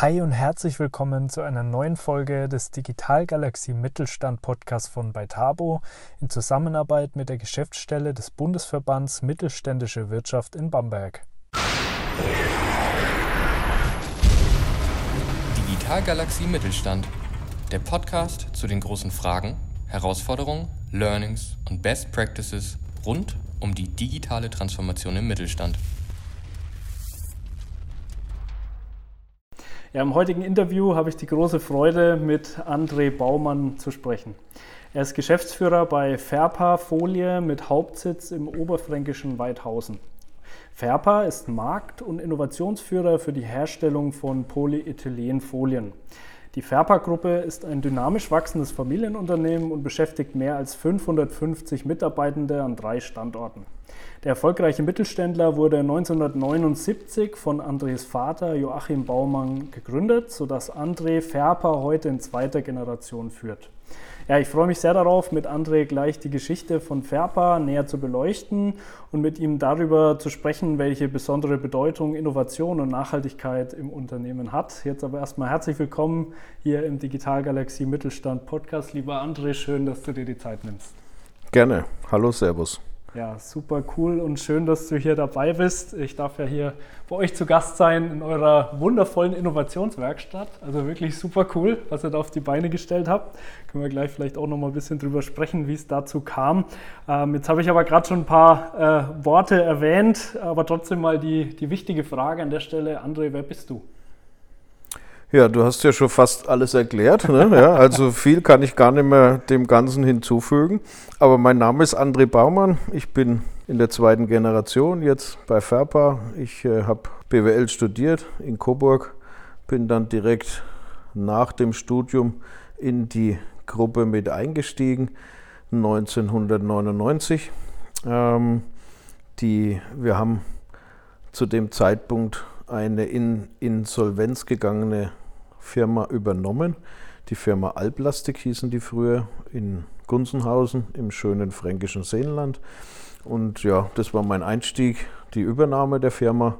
Hi und herzlich willkommen zu einer neuen Folge des Digitalgalaxie Mittelstand Podcasts von Beitabo in Zusammenarbeit mit der Geschäftsstelle des Bundesverbands Mittelständische Wirtschaft in Bamberg. Digitalgalaxie Mittelstand, der Podcast zu den großen Fragen, Herausforderungen, Learnings und Best Practices rund um die digitale Transformation im Mittelstand. Ja, Im heutigen Interview habe ich die große Freude, mit André Baumann zu sprechen. Er ist Geschäftsführer bei Ferpa Folie mit Hauptsitz im oberfränkischen Weidhausen. Ferpa ist Markt- und Innovationsführer für die Herstellung von Polyethylenfolien. Die Ferpa-Gruppe ist ein dynamisch wachsendes Familienunternehmen und beschäftigt mehr als 550 Mitarbeitende an drei Standorten. Der erfolgreiche Mittelständler wurde 1979 von Andres Vater Joachim Baumann gegründet, sodass André Ferpa heute in zweiter Generation führt. Ja, ich freue mich sehr darauf, mit André gleich die Geschichte von Ferpa näher zu beleuchten und mit ihm darüber zu sprechen, welche besondere Bedeutung Innovation und Nachhaltigkeit im Unternehmen hat. Jetzt aber erstmal herzlich willkommen hier im Digitalgalaxie Mittelstand Podcast. Lieber André, schön, dass du dir die Zeit nimmst. Gerne. Hallo, Servus. Ja, super cool und schön, dass du hier dabei bist. Ich darf ja hier bei euch zu Gast sein in eurer wundervollen Innovationswerkstatt. Also wirklich super cool, was ihr da auf die Beine gestellt habt. Können wir gleich vielleicht auch noch mal ein bisschen drüber sprechen, wie es dazu kam. Ähm, jetzt habe ich aber gerade schon ein paar äh, Worte erwähnt, aber trotzdem mal die, die wichtige Frage an der Stelle. André, wer bist du? Ja, du hast ja schon fast alles erklärt. Ne? Ja, also viel kann ich gar nicht mehr dem Ganzen hinzufügen. Aber mein Name ist André Baumann. Ich bin in der zweiten Generation jetzt bei FERPA. Ich äh, habe BWL studiert in Coburg, bin dann direkt nach dem Studium in die Gruppe mit eingestiegen, 1999. Ähm, die, wir haben zu dem Zeitpunkt eine in Insolvenz gegangene Firma übernommen. Die Firma Alplastik hießen die früher in Gunzenhausen im schönen fränkischen Seenland. Und ja, das war mein Einstieg, die Übernahme der Firma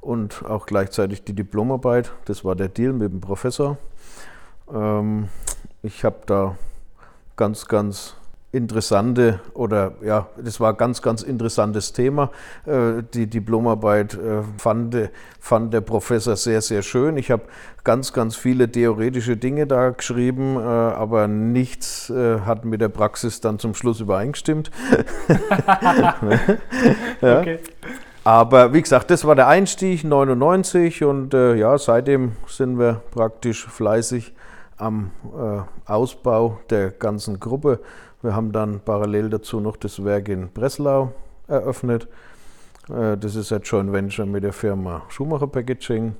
und auch gleichzeitig die Diplomarbeit. Das war der Deal mit dem Professor. Ähm, ich habe da ganz, ganz interessante oder ja, das war ein ganz, ganz interessantes Thema. Äh, die Diplomarbeit äh, fand, fand der Professor sehr, sehr schön. Ich habe ganz, ganz viele theoretische Dinge da geschrieben, äh, aber nichts hat mit der Praxis dann zum Schluss übereingestimmt. ja. okay. Aber wie gesagt, das war der Einstieg 99 und äh, ja, seitdem sind wir praktisch fleißig am äh, Ausbau der ganzen Gruppe. Wir haben dann parallel dazu noch das Werk in Breslau eröffnet. Äh, das ist ein Joint Venture mit der Firma Schumacher Packaging.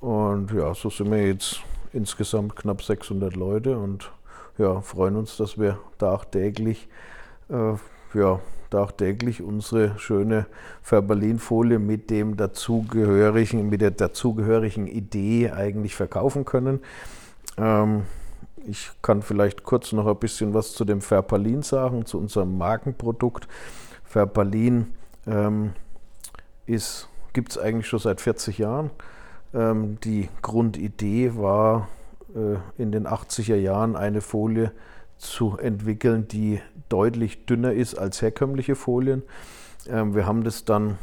Und ja, so sind wir jetzt insgesamt knapp 600 Leute und ja, freuen uns, dass wir tagtäglich, äh, ja, tagtäglich unsere schöne Verberlin-Folie mit mit der dazugehörigen Idee eigentlich verkaufen können. Ähm, ich kann vielleicht kurz noch ein bisschen was zu dem Verpalin sagen, zu unserem Markenprodukt. Verpalin ähm, gibt es eigentlich schon seit 40 Jahren. Ähm, die Grundidee war, äh, in den 80er Jahren eine Folie zu entwickeln, die deutlich dünner ist als herkömmliche Folien. Ähm, wir haben das dann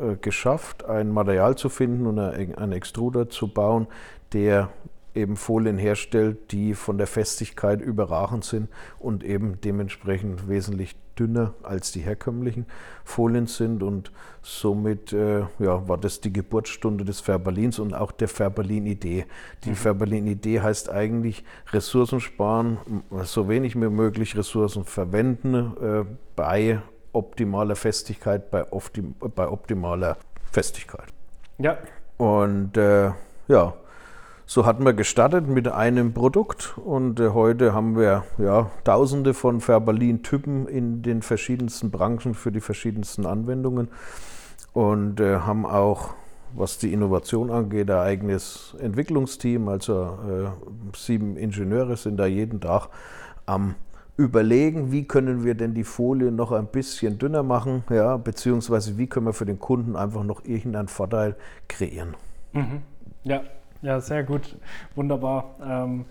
äh, geschafft, ein Material zu finden und einen Extruder zu bauen, der eben Folien herstellt, die von der Festigkeit überragend sind und eben dementsprechend wesentlich dünner als die herkömmlichen Folien sind. Und somit äh, ja, war das die Geburtsstunde des Färberlins und auch der Färberlin-Idee. Die mhm. Färberlin-Idee heißt eigentlich Ressourcen sparen, so wenig wie möglich Ressourcen verwenden äh, bei optimaler Festigkeit, bei, optim bei optimaler Festigkeit. Ja. Und äh, ja, so hatten wir gestartet mit einem Produkt und äh, heute haben wir ja, tausende von Verbalin-Typen in den verschiedensten Branchen für die verschiedensten Anwendungen und äh, haben auch, was die Innovation angeht, ein eigenes Entwicklungsteam. Also äh, sieben Ingenieure sind da jeden Tag am überlegen, wie können wir denn die Folie noch ein bisschen dünner machen, ja, beziehungsweise wie können wir für den Kunden einfach noch irgendeinen Vorteil kreieren. Mhm. Ja, Ja, sehr gut, wunderbar. Ähm,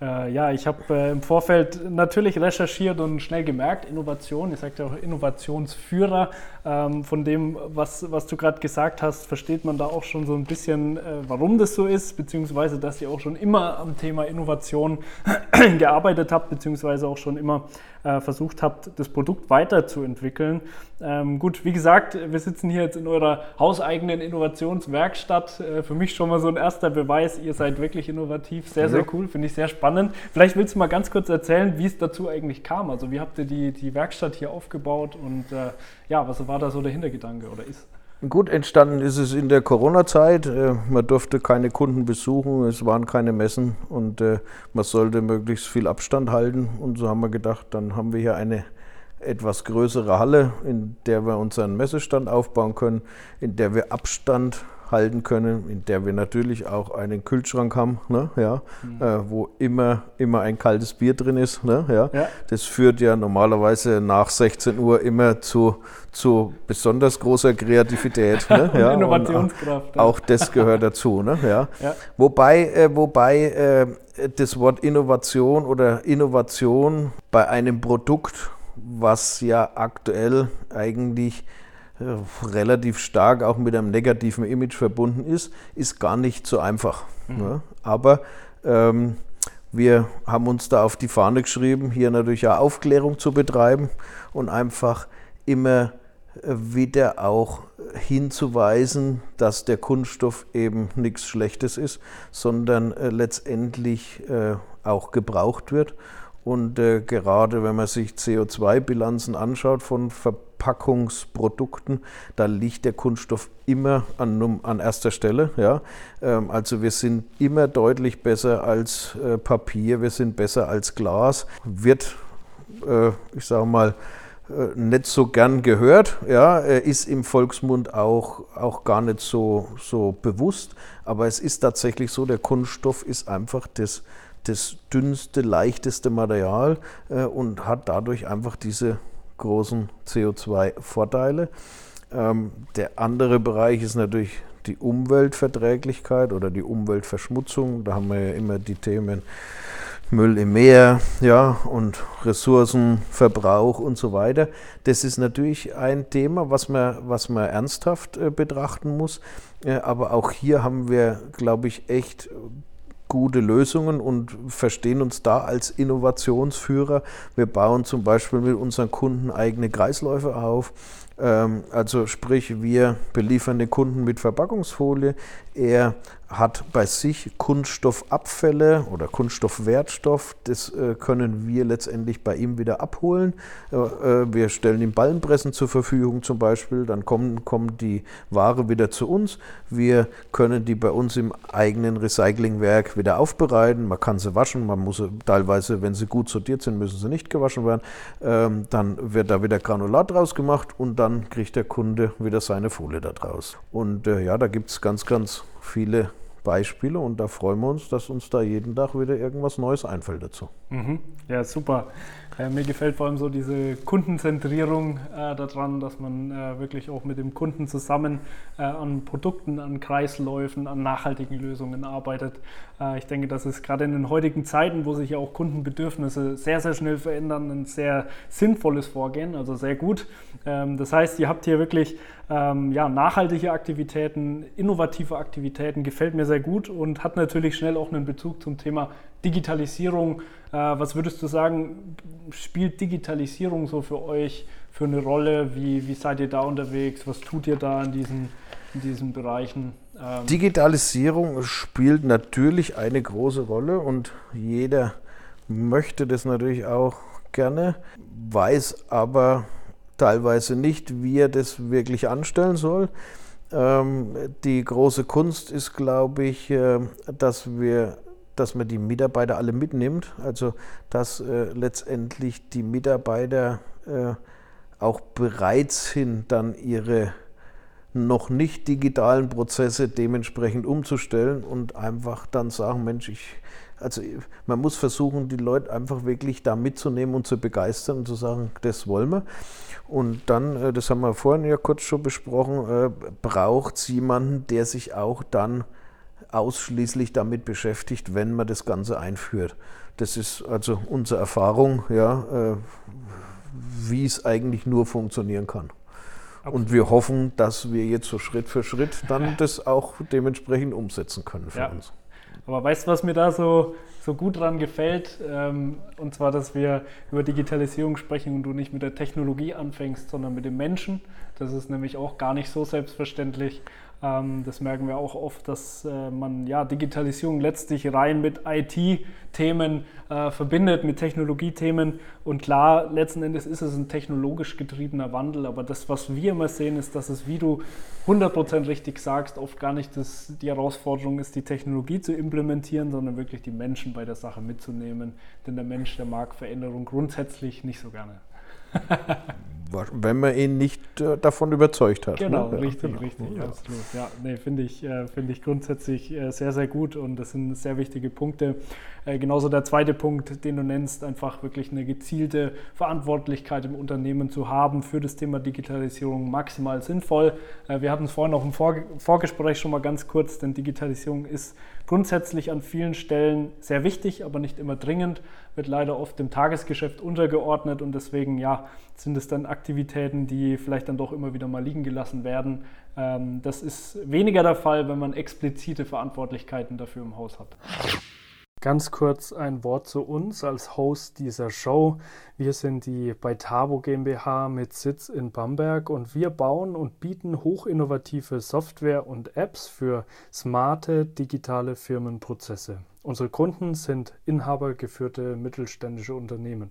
äh, ja, ich habe äh, im Vorfeld natürlich recherchiert und schnell gemerkt, Innovation, ich sagte auch Innovationsführer, ähm, von dem, was, was du gerade gesagt hast, versteht man da auch schon so ein bisschen, äh, warum das so ist, beziehungsweise dass ihr auch schon immer am Thema Innovation gearbeitet habt, beziehungsweise auch schon immer äh, versucht habt, das Produkt weiterzuentwickeln. Ähm, gut, wie gesagt, wir sitzen hier jetzt in eurer hauseigenen Innovationswerkstatt. Äh, für mich schon mal so ein erster Beweis, ihr seid wirklich innovativ. Sehr, sehr cool, finde ich sehr spannend. Vielleicht willst du mal ganz kurz erzählen, wie es dazu eigentlich kam. Also wie habt ihr die, die Werkstatt hier aufgebaut und äh, ja, was war da so der Hintergedanke oder ist? Gut, entstanden ist es in der Corona-Zeit. Äh, man durfte keine Kunden besuchen, es waren keine Messen und äh, man sollte möglichst viel Abstand halten. Und so haben wir gedacht, dann haben wir hier eine etwas größere Halle, in der wir unseren Messestand aufbauen können, in der wir Abstand halten können, in der wir natürlich auch einen Kühlschrank haben, ne, ja, mhm. äh, wo immer, immer ein kaltes Bier drin ist. Ne, ja. ja. Das führt ja normalerweise nach 16 Uhr immer zu, zu besonders großer Kreativität. Ne, ja, Innovationskraft. Auch, auch, das gehört dazu. Ne, ja. ja. Wobei, äh, wobei äh, das Wort Innovation oder Innovation bei einem Produkt, was ja aktuell eigentlich relativ stark auch mit einem negativen Image verbunden ist, ist gar nicht so einfach. Mhm. Ne? Aber ähm, wir haben uns da auf die Fahne geschrieben, hier natürlich auch Aufklärung zu betreiben und einfach immer äh, wieder auch hinzuweisen, dass der Kunststoff eben nichts Schlechtes ist, sondern äh, letztendlich äh, auch gebraucht wird. Und äh, gerade wenn man sich CO2-Bilanzen anschaut von Verpackungsprodukten, da liegt der Kunststoff immer an, an erster Stelle. Ja? Ähm, also wir sind immer deutlich besser als äh, Papier, wir sind besser als Glas. Wird, äh, ich sage mal, äh, nicht so gern gehört, ja, ist im Volksmund auch, auch gar nicht so, so bewusst, aber es ist tatsächlich so, der Kunststoff ist einfach das das dünnste, leichteste Material äh, und hat dadurch einfach diese großen CO2-Vorteile. Ähm, der andere Bereich ist natürlich die Umweltverträglichkeit oder die Umweltverschmutzung. Da haben wir ja immer die Themen Müll im Meer, ja, und Ressourcenverbrauch und so weiter. Das ist natürlich ein Thema, was man, was man ernsthaft äh, betrachten muss. Äh, aber auch hier haben wir, glaube ich, echt gute Lösungen und verstehen uns da als Innovationsführer. Wir bauen zum Beispiel mit unseren Kunden eigene Kreisläufe auf. Ähm, also sprich, wir beliefern den Kunden mit Verpackungsfolie. Er hat bei sich Kunststoffabfälle oder Kunststoffwertstoff. Das äh, können wir letztendlich bei ihm wieder abholen. Äh, äh, wir stellen ihm Ballenpressen zur Verfügung zum Beispiel. Dann kommen, kommt die Ware wieder zu uns. Wir können die bei uns im eigenen Recyclingwerk wieder aufbereiten. Man kann sie waschen. Man muss sie teilweise, wenn sie gut sortiert sind, müssen sie nicht gewaschen werden. Ähm, dann wird da wieder Granulat draus gemacht und dann kriegt der Kunde wieder seine Folie da draus. Und äh, ja, da gibt es ganz, ganz viele Beispiele und da freuen wir uns, dass uns da jeden Tag wieder irgendwas Neues einfällt dazu. Mhm. Ja, super. Äh, mir gefällt vor allem so diese Kundenzentrierung äh, daran, dass man äh, wirklich auch mit dem Kunden zusammen äh, an Produkten, an Kreisläufen, an nachhaltigen Lösungen arbeitet. Äh, ich denke, das ist gerade in den heutigen Zeiten, wo sich ja auch Kundenbedürfnisse sehr, sehr schnell verändern, ein sehr sinnvolles Vorgehen, also sehr gut. Ähm, das heißt, ihr habt hier wirklich ähm, ja, nachhaltige Aktivitäten, innovative Aktivitäten, gefällt mir sehr gut und hat natürlich schnell auch einen Bezug zum Thema Digitalisierung. Äh, was würdest du sagen, spielt Digitalisierung so für euch für eine Rolle? Wie, wie seid ihr da unterwegs? Was tut ihr da in diesen, in diesen Bereichen? Ähm Digitalisierung spielt natürlich eine große Rolle und jeder möchte das natürlich auch gerne, weiß aber teilweise nicht, wie er das wirklich anstellen soll. Ähm, die große Kunst ist, glaube ich, äh, dass wir dass man die Mitarbeiter alle mitnimmt, also dass äh, letztendlich die Mitarbeiter äh, auch bereit sind, dann ihre noch nicht digitalen Prozesse dementsprechend umzustellen und einfach dann sagen, Mensch, ich, also man muss versuchen, die Leute einfach wirklich da mitzunehmen und zu begeistern und zu sagen, das wollen wir. Und dann, äh, das haben wir vorhin ja kurz schon besprochen, äh, braucht es jemanden, der sich auch dann ausschließlich damit beschäftigt, wenn man das Ganze einführt. Das ist also unsere Erfahrung, ja, äh, wie es eigentlich nur funktionieren kann. Absolut. Und wir hoffen, dass wir jetzt so Schritt für Schritt dann das auch dementsprechend umsetzen können für ja. uns. Aber weißt du, was mir da so, so gut dran gefällt? Ähm, und zwar, dass wir über Digitalisierung sprechen und du nicht mit der Technologie anfängst, sondern mit dem Menschen. Das ist nämlich auch gar nicht so selbstverständlich. Ähm, das merken wir auch oft, dass äh, man ja Digitalisierung letztlich rein mit IT-Themen äh, verbindet, mit Technologiethemen. Und klar, letzten Endes ist es ein technologisch getriebener Wandel, aber das, was wir immer sehen, ist, dass es, wie du 100% richtig sagst, oft gar nicht das, die Herausforderung ist, die Technologie zu implementieren, sondern wirklich die Menschen bei der Sache mitzunehmen. Denn der Mensch, der mag Veränderung grundsätzlich nicht so gerne. wenn man ihn nicht äh, davon überzeugt hat. Genau, ne? richtig, genau. richtig, ja. absolut. Ja, nee, finde ich, äh, find ich grundsätzlich äh, sehr, sehr gut und das sind sehr wichtige Punkte. Äh, genauso der zweite Punkt, den du nennst, einfach wirklich eine gezielte Verantwortlichkeit im Unternehmen zu haben für das Thema Digitalisierung maximal sinnvoll. Äh, wir hatten es vorhin auch im Vor Vorgespräch schon mal ganz kurz, denn Digitalisierung ist grundsätzlich an vielen Stellen sehr wichtig, aber nicht immer dringend, wird leider oft dem Tagesgeschäft untergeordnet und deswegen ja, sind es dann Aktivitäten, die vielleicht dann doch immer wieder mal liegen gelassen werden. Ähm, das ist weniger der Fall, wenn man explizite Verantwortlichkeiten dafür im Haus hat. Ganz kurz ein Wort zu uns als Host dieser Show. Wir sind die Beitabo GmbH mit Sitz in Bamberg und wir bauen und bieten hochinnovative Software und Apps für smarte digitale Firmenprozesse. Unsere Kunden sind inhabergeführte mittelständische Unternehmen.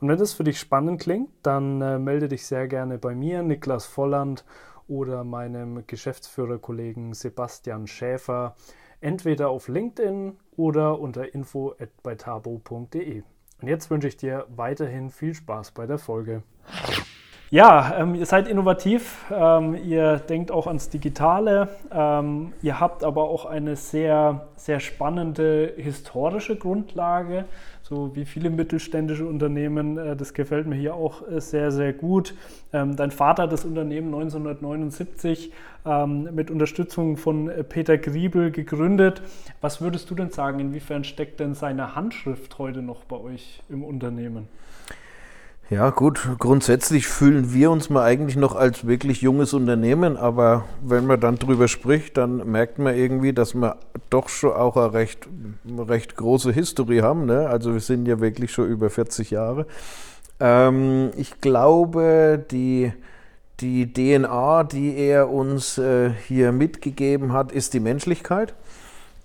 Und wenn das für dich spannend klingt, dann äh, melde dich sehr gerne bei mir, Niklas Volland oder meinem Geschäftsführerkollegen Sebastian Schäfer entweder auf LinkedIn oder unter info@beitabo.de. Und jetzt wünsche ich dir weiterhin viel Spaß bei der Folge. Ja, ähm, ihr seid innovativ, ähm, ihr denkt auch ans Digitale, ähm, ihr habt aber auch eine sehr, sehr spannende historische Grundlage, so wie viele mittelständische Unternehmen. Äh, das gefällt mir hier auch äh, sehr, sehr gut. Ähm, dein Vater hat das Unternehmen 1979 ähm, mit Unterstützung von äh, Peter Griebel gegründet. Was würdest du denn sagen, inwiefern steckt denn seine Handschrift heute noch bei euch im Unternehmen? Ja, gut, grundsätzlich fühlen wir uns mal eigentlich noch als wirklich junges Unternehmen, aber wenn man dann drüber spricht, dann merkt man irgendwie, dass wir doch schon auch eine recht, recht große Historie haben. Ne? Also wir sind ja wirklich schon über 40 Jahre. Ähm, ich glaube, die, die DNA, die er uns äh, hier mitgegeben hat, ist die Menschlichkeit.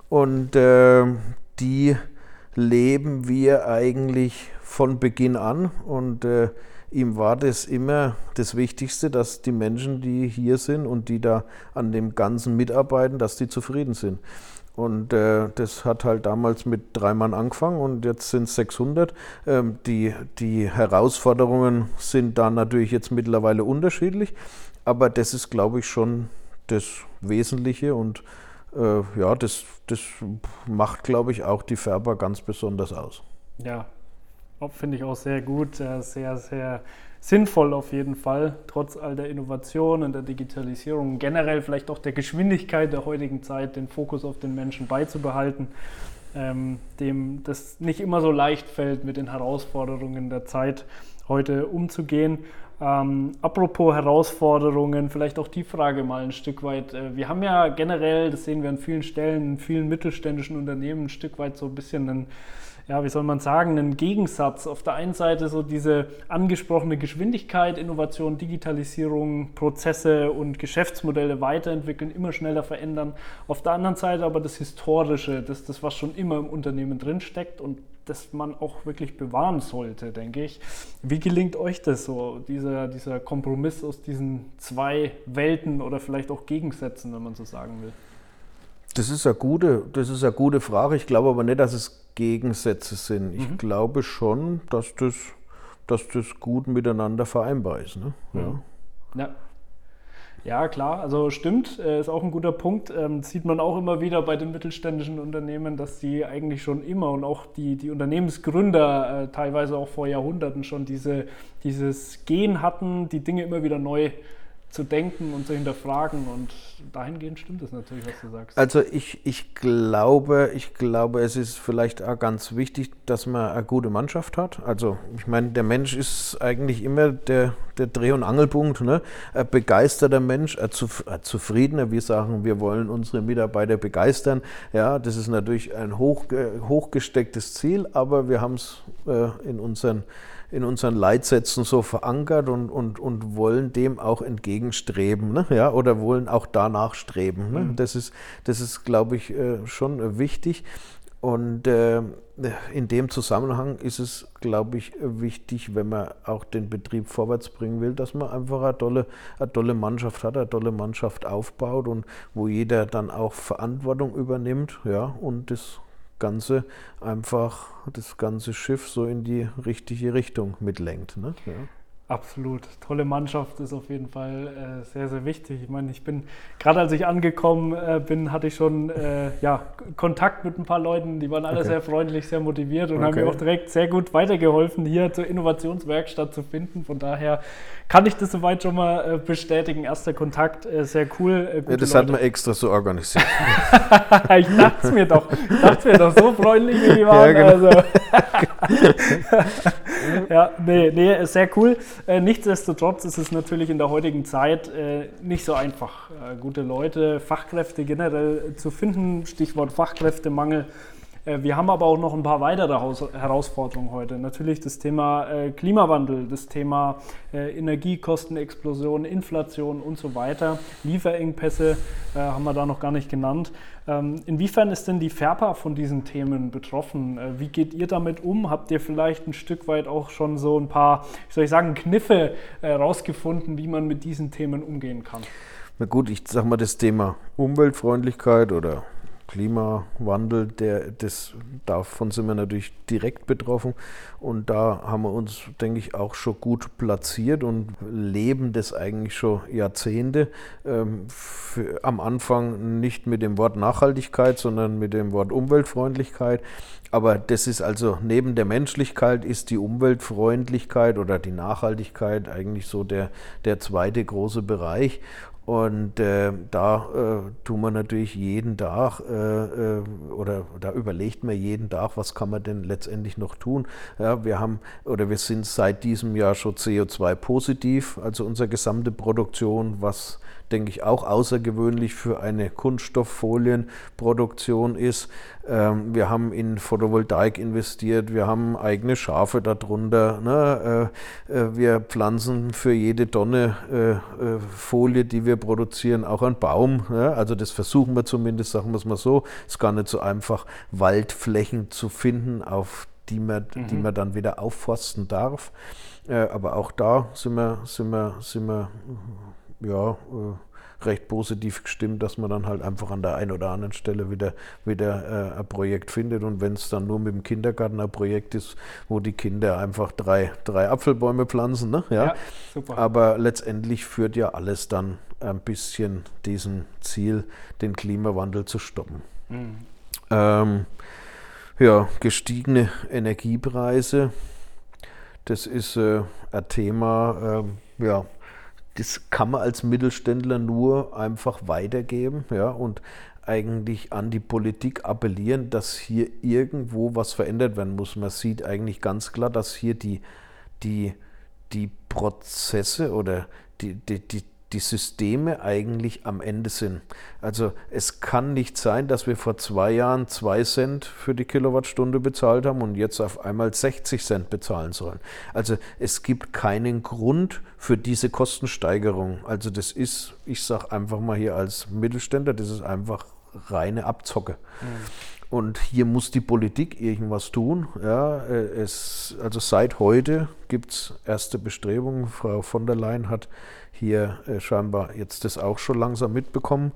Und äh, die leben wir eigentlich von Beginn an und äh, ihm war das immer das Wichtigste, dass die Menschen, die hier sind und die da an dem Ganzen mitarbeiten, dass die zufrieden sind. Und äh, das hat halt damals mit drei Mann angefangen und jetzt sind es 600. Ähm, die, die Herausforderungen sind da natürlich jetzt mittlerweile unterschiedlich, aber das ist, glaube ich, schon das Wesentliche und ja, das, das macht, glaube ich, auch die Färber ganz besonders aus. Ja, finde ich auch sehr gut, äh, sehr, sehr sinnvoll auf jeden Fall, trotz all der Innovation und der Digitalisierung, generell vielleicht auch der Geschwindigkeit der heutigen Zeit, den Fokus auf den Menschen beizubehalten, ähm, dem das nicht immer so leicht fällt, mit den Herausforderungen der Zeit heute umzugehen. Ähm, apropos Herausforderungen, vielleicht auch die Frage mal ein Stück weit. Äh, wir haben ja generell, das sehen wir an vielen Stellen, in vielen mittelständischen Unternehmen ein Stück weit so ein bisschen einen ja, wie soll man sagen, einen Gegensatz. Auf der einen Seite so diese angesprochene Geschwindigkeit, Innovation, Digitalisierung, Prozesse und Geschäftsmodelle weiterentwickeln, immer schneller verändern. Auf der anderen Seite aber das Historische, das, das was schon immer im Unternehmen drinsteckt und das man auch wirklich bewahren sollte, denke ich. Wie gelingt euch das so, dieser, dieser Kompromiss aus diesen zwei Welten oder vielleicht auch Gegensätzen, wenn man so sagen will? Das ist eine gute, das ist eine gute Frage. Ich glaube aber nicht, dass es Gegensätze sind. Ich mhm. glaube schon, dass das, dass das gut miteinander vereinbar ist. Ne? Ja. ja. Ja, klar, also stimmt, äh, ist auch ein guter Punkt. Ähm, sieht man auch immer wieder bei den mittelständischen Unternehmen, dass die eigentlich schon immer und auch die, die Unternehmensgründer äh, teilweise auch vor Jahrhunderten schon diese, dieses Gen hatten, die Dinge immer wieder neu zu denken und zu hinterfragen. Und dahingehend stimmt es natürlich, was du sagst. Also ich, ich glaube, ich glaube, es ist vielleicht auch ganz wichtig, dass man eine gute Mannschaft hat. Also ich meine, der Mensch ist eigentlich immer der, der Dreh- und Angelpunkt. Ne? Ein begeisterter Mensch, ein, zufriedener. Wir sagen, wir wollen unsere Mitarbeiter begeistern. Ja, das ist natürlich ein hoch, hochgestecktes Ziel, aber wir haben es äh, in unseren in unseren Leitsätzen so verankert und, und, und wollen dem auch entgegenstreben, ne? ja, oder wollen auch danach streben. Ne? Mhm. Das ist, das ist glaube ich, äh, schon wichtig. Und äh, in dem Zusammenhang ist es, glaube ich, wichtig, wenn man auch den Betrieb vorwärts bringen will, dass man einfach eine tolle, eine tolle Mannschaft hat, eine tolle Mannschaft aufbaut und wo jeder dann auch Verantwortung übernimmt, ja, und das Ganze einfach, das ganze Schiff so in die richtige Richtung mitlenkt. Ne? Ja. Absolut. Tolle Mannschaft ist auf jeden Fall äh, sehr, sehr wichtig. Ich meine, ich bin, gerade als ich angekommen äh, bin, hatte ich schon äh, ja, Kontakt mit ein paar Leuten, die waren alle okay. sehr freundlich, sehr motiviert und okay. haben mir auch direkt sehr gut weitergeholfen, hier zur Innovationswerkstatt zu finden. Von daher kann ich das soweit schon mal äh, bestätigen. Erster Kontakt, äh, sehr cool. Äh, ja, das Leute. hat man extra so organisiert. ich dachte es mir doch. Ich dachte mir doch, so freundlich wie die waren. Ja, genau. also. ja, nee, nee, sehr cool. Äh, nichtsdestotrotz ist es natürlich in der heutigen Zeit äh, nicht so einfach, äh, gute Leute, Fachkräfte generell zu finden. Stichwort Fachkräftemangel. Äh, wir haben aber auch noch ein paar weitere Herausforderungen heute. Natürlich das Thema äh, Klimawandel, das Thema äh, Energiekostenexplosion, Inflation und so weiter. Lieferengpässe haben wir da noch gar nicht genannt. Ähm, inwiefern ist denn die FERPA von diesen Themen betroffen? Wie geht ihr damit um? Habt ihr vielleicht ein Stück weit auch schon so ein paar, wie soll ich sagen, Kniffe rausgefunden, wie man mit diesen Themen umgehen kann? Na gut, ich sag mal das Thema Umweltfreundlichkeit oder Klimawandel, der, das, davon sind wir natürlich direkt betroffen. Und da haben wir uns, denke ich, auch schon gut platziert und leben das eigentlich schon Jahrzehnte. Ähm, für, am Anfang nicht mit dem Wort Nachhaltigkeit, sondern mit dem Wort Umweltfreundlichkeit. Aber das ist also neben der Menschlichkeit ist die Umweltfreundlichkeit oder die Nachhaltigkeit eigentlich so der, der zweite große Bereich. Und äh, da äh, tun wir natürlich jeden Tag äh, äh, oder da überlegt man jeden Tag, was kann man denn letztendlich noch tun. Ja, wir haben oder wir sind seit diesem Jahr schon CO2 positiv, also unsere gesamte Produktion, was denke ich, auch außergewöhnlich für eine Kunststofffolienproduktion ist. Ähm, wir haben in Photovoltaik investiert, wir haben eigene Schafe darunter. Ne? Äh, äh, wir pflanzen für jede Tonne äh, Folie, die wir produzieren, auch einen Baum. Also das versuchen wir zumindest, sagen wir es mal so. Es ist gar nicht so einfach, Waldflächen zu finden, auf die man, mhm. die man dann wieder aufforsten darf. aber auch da sind wir, sind wir, sind wir ja, äh, recht positiv gestimmt, dass man dann halt einfach an der einen oder anderen Stelle wieder, wieder äh, ein Projekt findet. Und wenn es dann nur mit dem Kindergarten ein Projekt ist, wo die Kinder einfach drei, drei Apfelbäume pflanzen, ne? ja, ja super. aber letztendlich führt ja alles dann ein bisschen diesem Ziel, den Klimawandel zu stoppen. Mhm. Ähm, ja, gestiegene Energiepreise, das ist äh, ein Thema, äh, ja, das kann man als Mittelständler nur einfach weitergeben ja, und eigentlich an die Politik appellieren, dass hier irgendwo was verändert werden muss. Man sieht eigentlich ganz klar, dass hier die, die, die Prozesse oder die, die, die, die Systeme eigentlich am Ende sind. Also es kann nicht sein, dass wir vor zwei Jahren zwei Cent für die Kilowattstunde bezahlt haben und jetzt auf einmal 60 Cent bezahlen sollen. Also es gibt keinen Grund für diese Kostensteigerung. Also das ist, ich sage einfach mal hier als Mittelständler, das ist einfach reine Abzocke. Mhm. Und hier muss die Politik irgendwas tun. Ja, äh, es, also seit heute gibt es erste Bestrebungen. Frau von der Leyen hat hier äh, scheinbar jetzt das auch schon langsam mitbekommen.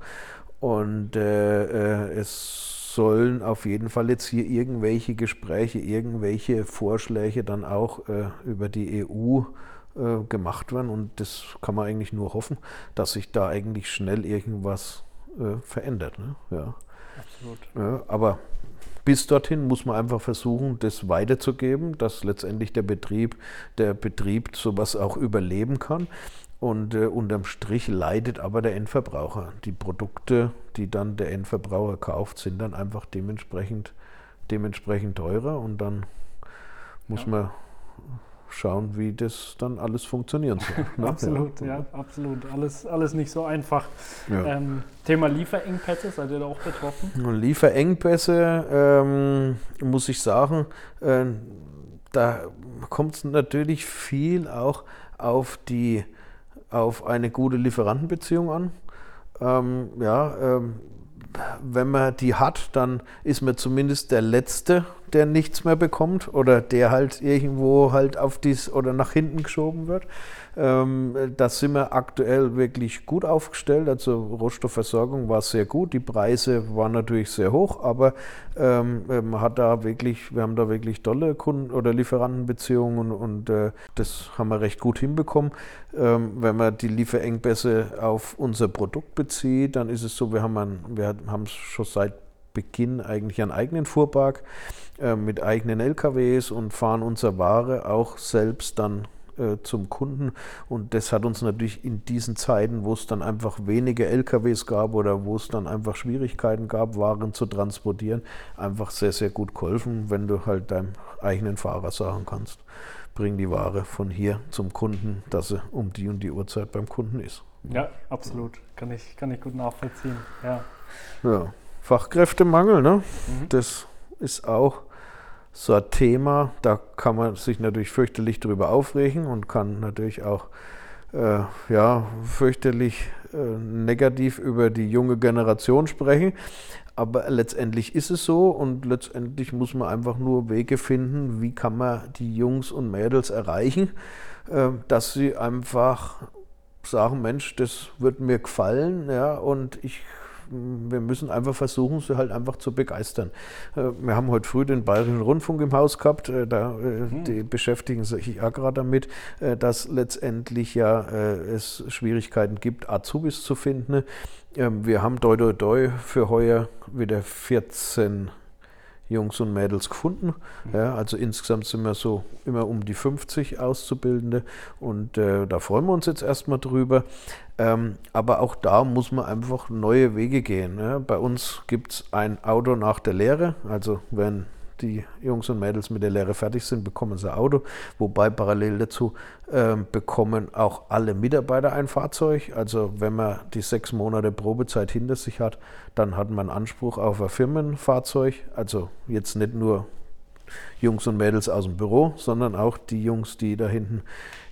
Und äh, äh, es sollen auf jeden Fall jetzt hier irgendwelche Gespräche, irgendwelche Vorschläge dann auch über die EU gemacht werden. Und das kann man eigentlich nur hoffen, dass sich da eigentlich schnell irgendwas verändert. Ne? Ja. Absolut. Ja, aber bis dorthin muss man einfach versuchen, das weiterzugeben, dass letztendlich der Betrieb, der Betrieb sowas auch überleben kann. Und äh, unterm Strich leidet aber der Endverbraucher. Die Produkte, die dann der Endverbraucher kauft, sind dann einfach dementsprechend, dementsprechend teurer und dann muss ja. man schauen, wie das dann alles funktionieren soll. Ne? absolut, ja. ja. absolut. Alles, alles nicht so einfach. Ja. Ähm, Thema Lieferengpässe, seid ihr da auch betroffen? Lieferengpässe, ähm, muss ich sagen, äh, da kommt es natürlich viel auch auf die auf eine gute Lieferantenbeziehung an. Ähm, ja, ähm, wenn man die hat, dann ist man zumindest der Letzte, der nichts mehr bekommt oder der halt irgendwo halt auf dies oder nach hinten geschoben wird. Ähm, da sind wir aktuell wirklich gut aufgestellt. Also Rohstoffversorgung war sehr gut. Die Preise waren natürlich sehr hoch, aber ähm, man hat da wirklich, wir haben da wirklich tolle Kunden- oder Lieferantenbeziehungen und äh, das haben wir recht gut hinbekommen. Ähm, wenn man die Lieferengpässe auf unser Produkt bezieht, dann ist es so, wir haben, haben schon seit Beginn eigentlich einen eigenen Fuhrpark äh, mit eigenen LKWs und fahren unsere Ware auch selbst dann äh, zum Kunden. Und das hat uns natürlich in diesen Zeiten, wo es dann einfach wenige LKWs gab oder wo es dann einfach Schwierigkeiten gab, Waren zu transportieren, einfach sehr, sehr gut geholfen, wenn du halt deinem eigenen Fahrer sagen kannst, bring die Ware von hier zum Kunden, dass sie um die und die Uhrzeit beim Kunden ist. Ja, absolut. Kann ich, kann ich gut nachvollziehen. Ja. ja. Fachkräftemangel, ne? Mhm. Das ist auch so ein Thema. Da kann man sich natürlich fürchterlich darüber aufregen und kann natürlich auch äh, ja, fürchterlich äh, negativ über die junge Generation sprechen. Aber letztendlich ist es so und letztendlich muss man einfach nur Wege finden, wie kann man die Jungs und Mädels erreichen, äh, dass sie einfach sagen, Mensch, das wird mir gefallen, ja, und ich wir müssen einfach versuchen, sie halt einfach zu begeistern. Äh, wir haben heute früh den Bayerischen Rundfunk im Haus gehabt, äh, da mhm. die beschäftigen sich ja gerade damit, dass letztendlich ja es Schwierigkeiten gibt, Azubis zu finden. Ähm, wir haben doi doi doi für heuer wieder 14 Jungs und Mädels gefunden. Mhm. Ja, also insgesamt sind wir so immer um die 50 Auszubildende und äh, da freuen wir uns jetzt erstmal drüber. Ähm, aber auch da muss man einfach neue Wege gehen. Ja. Bei uns gibt es ein Auto nach der Lehre, also wenn die Jungs und Mädels mit der Lehre fertig sind, bekommen sie ein Auto. Wobei parallel dazu äh, bekommen auch alle Mitarbeiter ein Fahrzeug. Also wenn man die sechs Monate Probezeit hinter sich hat, dann hat man Anspruch auf ein Firmenfahrzeug. Also jetzt nicht nur Jungs und Mädels aus dem Büro, sondern auch die Jungs, die da hinten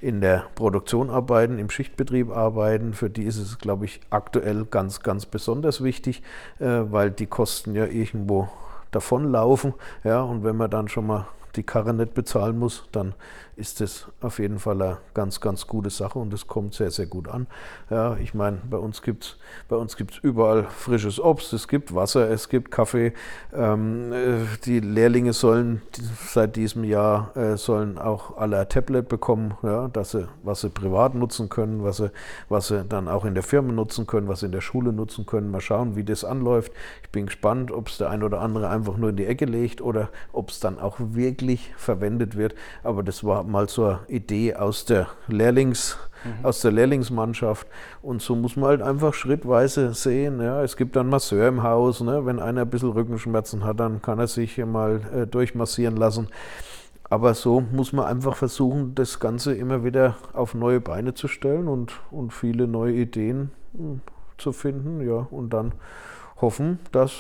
in der Produktion arbeiten, im Schichtbetrieb arbeiten. Für die ist es, glaube ich, aktuell ganz, ganz besonders wichtig, äh, weil die Kosten ja irgendwo davonlaufen. Ja, und wenn man dann schon mal die Karre nicht bezahlen muss, dann ist das auf jeden Fall eine ganz, ganz gute Sache und es kommt sehr, sehr gut an. Ja, ich meine, bei uns gibt es überall frisches Obst, es gibt Wasser, es gibt Kaffee. Ähm, äh, die Lehrlinge sollen seit diesem Jahr äh, sollen auch alle ein Tablet bekommen, ja, dass sie, was sie privat nutzen können, was sie, was sie dann auch in der Firma nutzen können, was sie in der Schule nutzen können. Mal schauen, wie das anläuft. Ich bin gespannt, ob es der ein oder andere einfach nur in die Ecke legt oder ob es dann auch wirklich verwendet wird. Aber das war mal so eine Idee aus der Lehrlings- mhm. aus der Lehrlingsmannschaft. Und so muss man halt einfach schrittweise sehen. Ja. Es gibt einen Masseur im Haus. Ne. Wenn einer ein bisschen Rückenschmerzen hat, dann kann er sich mal äh, durchmassieren lassen. Aber so muss man einfach versuchen, das Ganze immer wieder auf neue Beine zu stellen und, und viele neue Ideen mh, hm, zu finden. Ja, und dann hoffen, dass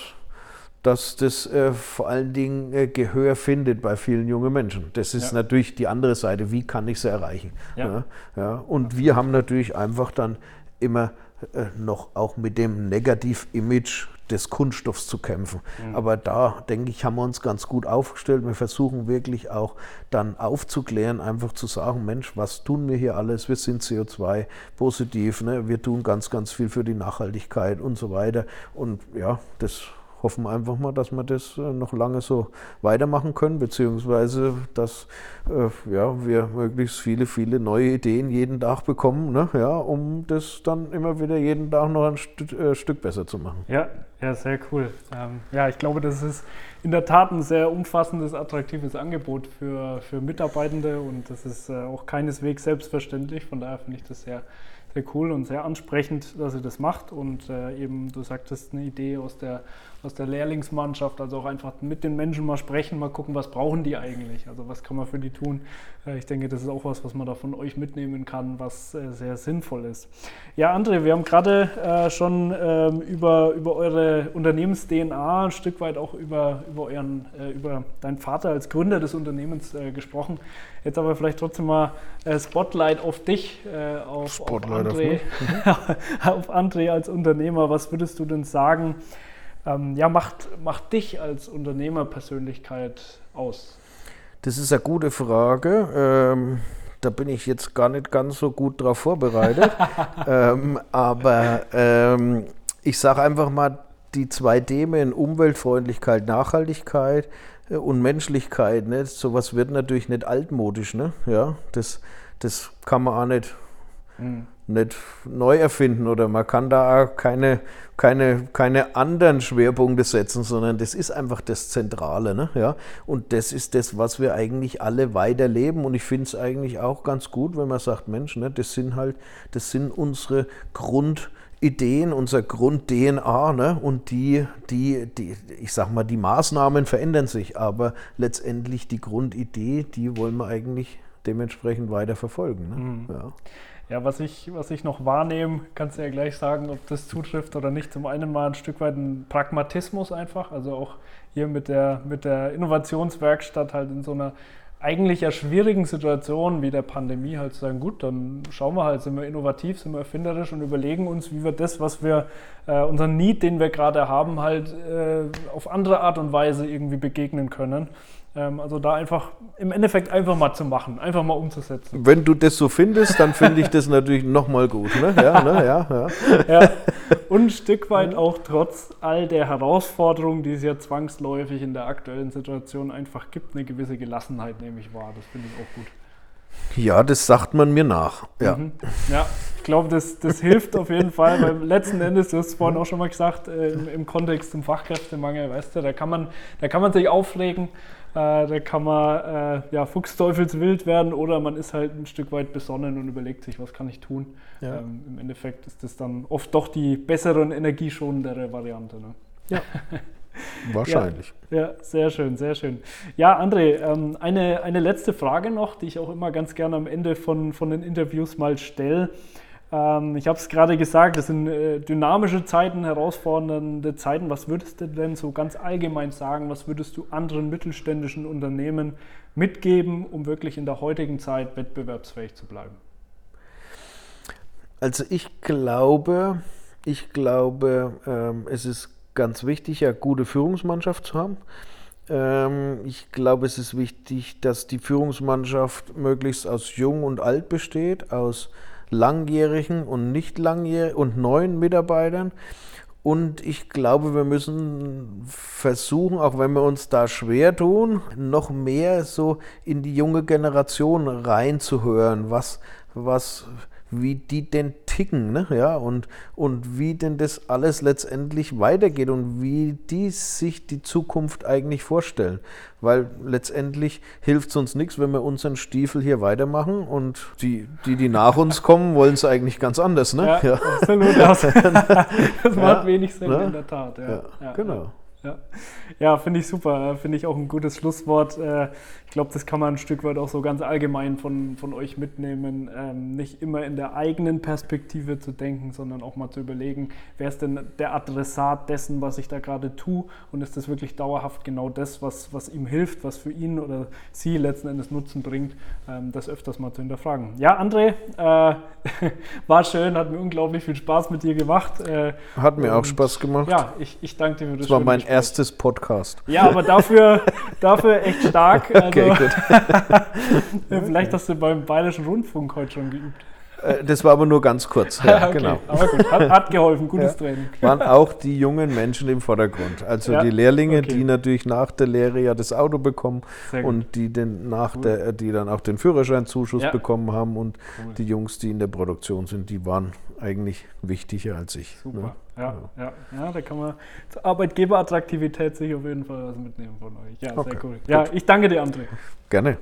dass das äh, vor allen Dingen äh, Gehör findet bei vielen jungen Menschen. Das ist ja. natürlich die andere Seite. Wie kann ich sie erreichen? Ja. Ja, ja. Und wir haben natürlich einfach dann immer äh, noch auch mit dem Negativ-Image des Kunststoffs zu kämpfen. Mhm. Aber da, denke ich, haben wir uns ganz gut aufgestellt. Wir versuchen wirklich auch dann aufzuklären, einfach zu sagen, Mensch, was tun wir hier alles? Wir sind CO2-positiv, ne? wir tun ganz, ganz viel für die Nachhaltigkeit und so weiter. Und ja, das hoffen einfach mal, dass wir das äh, noch lange so weitermachen können, beziehungsweise dass äh, ja, wir möglichst viele, viele neue Ideen jeden Tag bekommen, ne? ja, um das dann immer wieder jeden Tag noch ein St äh, Stück besser zu machen. Ja, ja, sehr cool. Ähm, ja, ich glaube, das ist in der Tat ein sehr umfassendes, attraktives Angebot für, für Mitarbeitende und das ist äh, auch keineswegs selbstverständlich. Von daher finde ich das sehr, sehr cool und sehr ansprechend, dass ihr das macht. Und äh, eben, du sagtest, eine Idee aus der, aus der Lehrlingsmannschaft, also auch einfach mit den Menschen mal sprechen, mal gucken, was brauchen die eigentlich, also was kann man für die tun. Äh, ich denke, das ist auch was, was man da von euch mitnehmen kann, was äh, sehr sinnvoll ist. Ja, André, wir haben gerade äh, schon ähm, über, über eure Unternehmens-DNA, ein Stück weit auch über, über, euren, über deinen Vater als Gründer des Unternehmens gesprochen. Jetzt aber vielleicht trotzdem mal Spotlight auf dich, auf, Spotlight auf André, auf, auf André als Unternehmer. Was würdest du denn sagen? Ähm, ja, macht, macht dich als Unternehmerpersönlichkeit aus? Das ist eine gute Frage. Ähm, da bin ich jetzt gar nicht ganz so gut darauf vorbereitet. ähm, aber ähm, ich sage einfach mal, die zwei Themen Umweltfreundlichkeit, Nachhaltigkeit äh, und Menschlichkeit, ne? sowas wird natürlich nicht altmodisch. Ne? Ja, das, das kann man auch nicht mhm nicht neu erfinden oder man kann da auch keine, keine, keine anderen Schwerpunkte setzen, sondern das ist einfach das Zentrale. Ne? Ja? Und das ist das, was wir eigentlich alle weiterleben. Und ich finde es eigentlich auch ganz gut, wenn man sagt, Mensch, ne, das sind halt, das sind unsere Grundideen, unser Grund-DNA. Ne? Und die, die, die, ich sag mal, die Maßnahmen verändern sich, aber letztendlich die Grundidee, die wollen wir eigentlich dementsprechend weiter verfolgen. Ne? Mhm. Ja. Ja, was ich, was ich noch wahrnehme, kannst du ja gleich sagen, ob das zutrifft oder nicht. Zum einen mal ein Stück weit ein Pragmatismus einfach, also auch hier mit der, mit der Innovationswerkstatt halt in so einer eigentlich ja schwierigen Situation wie der Pandemie halt zu sagen, gut, dann schauen wir halt, sind wir innovativ, sind wir erfinderisch und überlegen uns, wie wir das, was wir, äh, unseren Need, den wir gerade haben, halt äh, auf andere Art und Weise irgendwie begegnen können. Ähm, also da einfach im Endeffekt einfach mal zu machen, einfach mal umzusetzen. Wenn du das so findest, dann finde ich das natürlich nochmal gut. Ne? Ja, ne? Ja, ja. ja, Und ein Stück weit auch trotz all der Herausforderungen, die es ja zwangsläufig in der aktuellen Situation einfach gibt, eine gewisse Gelassenheit nehme ich wahr. Das finde ich auch gut. Ja, das sagt man mir nach. Ja, mhm. ja ich glaube, das, das hilft auf jeden Fall, weil letzten Endes, du hast es vorhin auch schon mal gesagt, äh, im, im, Kontext zum Fachkräftemangel, weißt du, da kann man, da kann man sich aufregen, da kann man äh, ja, fuchsteufelswild werden oder man ist halt ein Stück weit besonnen und überlegt sich, was kann ich tun. Ja. Ähm, Im Endeffekt ist das dann oft doch die bessere und energieschonendere Variante. Ne? Ja. Wahrscheinlich. Ja, ja, sehr schön, sehr schön. Ja, André, ähm, eine, eine letzte Frage noch, die ich auch immer ganz gerne am Ende von, von den Interviews mal stelle. Ähm, ich habe es gerade gesagt, das sind äh, dynamische Zeiten, herausfordernde Zeiten. Was würdest du denn so ganz allgemein sagen? Was würdest du anderen mittelständischen Unternehmen mitgeben, um wirklich in der heutigen Zeit wettbewerbsfähig zu bleiben? Also ich glaube, ich glaube, ähm, es ist ganz wichtig, eine gute Führungsmannschaft zu haben. Ähm, ich glaube, es ist wichtig, dass die Führungsmannschaft möglichst aus Jung und Alt besteht, aus langjährigen und nicht langjährigen und neuen Mitarbeitern. Und ich glaube, wir müssen versuchen, auch wenn wir uns da schwer tun, noch mehr so in die junge Generation reinzuhören, was, was wie die denn ticken, ne? ja, und, und wie denn das alles letztendlich weitergeht und wie die sich die Zukunft eigentlich vorstellen. Weil letztendlich hilft es uns nichts, wenn wir unseren Stiefel hier weitermachen und die, die, die nach uns kommen, wollen es eigentlich ganz anders. Ne? Ja, ja. absolut. Das, das macht ja, wenig Sinn ne? in der Tat. Ja, ja genau. Ja, ja finde ich super. Finde ich auch ein gutes Schlusswort. Äh, ich glaube, das kann man ein Stück weit auch so ganz allgemein von, von euch mitnehmen. Ähm, nicht immer in der eigenen Perspektive zu denken, sondern auch mal zu überlegen, wer ist denn der Adressat dessen, was ich da gerade tue und ist das wirklich dauerhaft genau das, was, was ihm hilft, was für ihn oder sie letzten Endes Nutzen bringt, ähm, das öfters mal zu hinterfragen. Ja, André, äh, war schön, hat mir unglaublich viel Spaß mit dir gemacht. Äh, hat mir auch Spaß gemacht. Ja, ich, ich danke dir für das. Das war mein erstes Podcast. Ja, aber dafür, dafür echt stark. Also, okay, gut. vielleicht hast du beim Bayerischen Rundfunk heute schon geübt. Äh, das war aber nur ganz kurz. Ja, okay. genau. Aber gut, hat, hat geholfen, gutes ja. Training. Waren auch die jungen Menschen im Vordergrund. Also ja, die Lehrlinge, okay. die natürlich nach der Lehre ja das Auto bekommen und die, den, nach cool. der, die dann auch den Führerscheinzuschuss ja. bekommen haben und cool. die Jungs, die in der Produktion sind, die waren eigentlich wichtiger als ich. Super. Ne? Ja, ja. ja, da kann man zur Arbeitgeberattraktivität sich auf jeden Fall was mitnehmen von euch. Ja, okay. sehr cool. Ja, ich danke dir, André. Gerne.